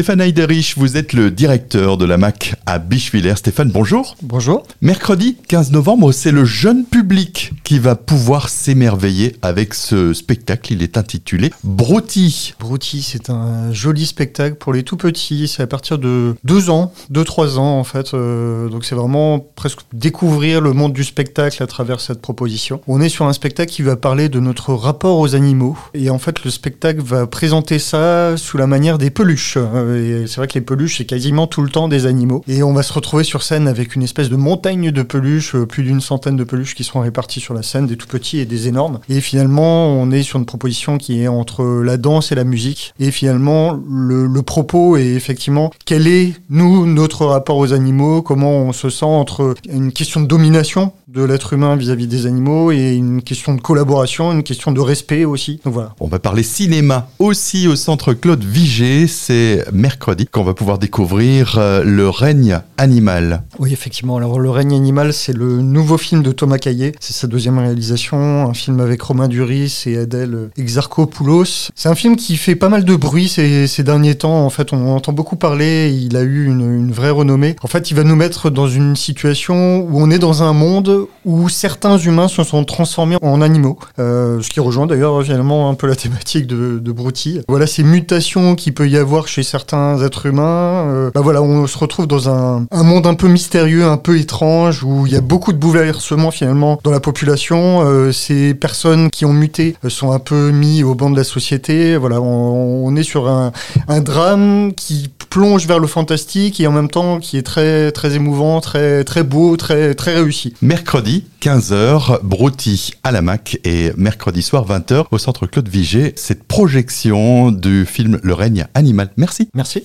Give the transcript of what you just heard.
Stéphane Heiderich, vous êtes le directeur de la MAC à Bischwiller. Stéphane, bonjour. Bonjour. Mercredi 15 novembre, c'est le jeune public qui va pouvoir s'émerveiller avec ce spectacle. Il est intitulé Brouty. Brouty, c'est un joli spectacle pour les tout petits. C'est à partir de 2 ans, 2-3 ans en fait. Euh, donc c'est vraiment presque découvrir le monde du spectacle à travers cette proposition. On est sur un spectacle qui va parler de notre rapport aux animaux. Et en fait, le spectacle va présenter ça sous la manière des peluches. Euh, c'est vrai que les peluches, c'est quasiment tout le temps des animaux. Et on va se retrouver sur scène avec une espèce de montagne de peluches, euh, plus d'une centaine de peluches qui seront réparties sur la scène, des tout petits et des énormes. Et finalement, on est sur une proposition qui est entre la danse et la musique. Et finalement, le, le propos est effectivement quel est, nous, notre rapport aux animaux, comment on se sent entre une question de domination de l'être humain vis-à-vis des animaux et une question de collaboration, une question de respect aussi. Donc voilà. On va parler cinéma aussi au centre Claude Vigée. C'est mercredi qu'on va pouvoir découvrir euh, Le règne animal. Oui, effectivement. Alors, Le règne animal, c'est le nouveau film de Thomas Caillet. C'est sa deuxième réalisation, un film avec Romain Duris et Adèle Exarchopoulos. C'est un film qui fait pas mal de bruit ces, ces derniers temps. En fait, on entend beaucoup parler. Il a eu une, une vraie renommée. En fait, il va nous mettre dans une situation où on est dans un monde où certains humains se sont transformés en animaux, euh, ce qui rejoint d'ailleurs finalement un peu la thématique de, de Brouty. Voilà ces mutations qu'il peut y avoir chez certains êtres humains. Euh, bah voilà, on se retrouve dans un, monde un peu mystérieux, un peu étrange, où il y a beaucoup de bouleversements finalement dans la population. Euh, ces personnes qui ont muté sont un peu mis au banc de la société. Voilà, on, on est sur un, un drame qui plonge vers le fantastique et en même temps qui est très très émouvant, très très beau, très très réussi. Mercredi 15h, Brouty à la Mac et mercredi soir 20h au centre Claude Vigée, cette projection du film Le règne animal. Merci. Merci.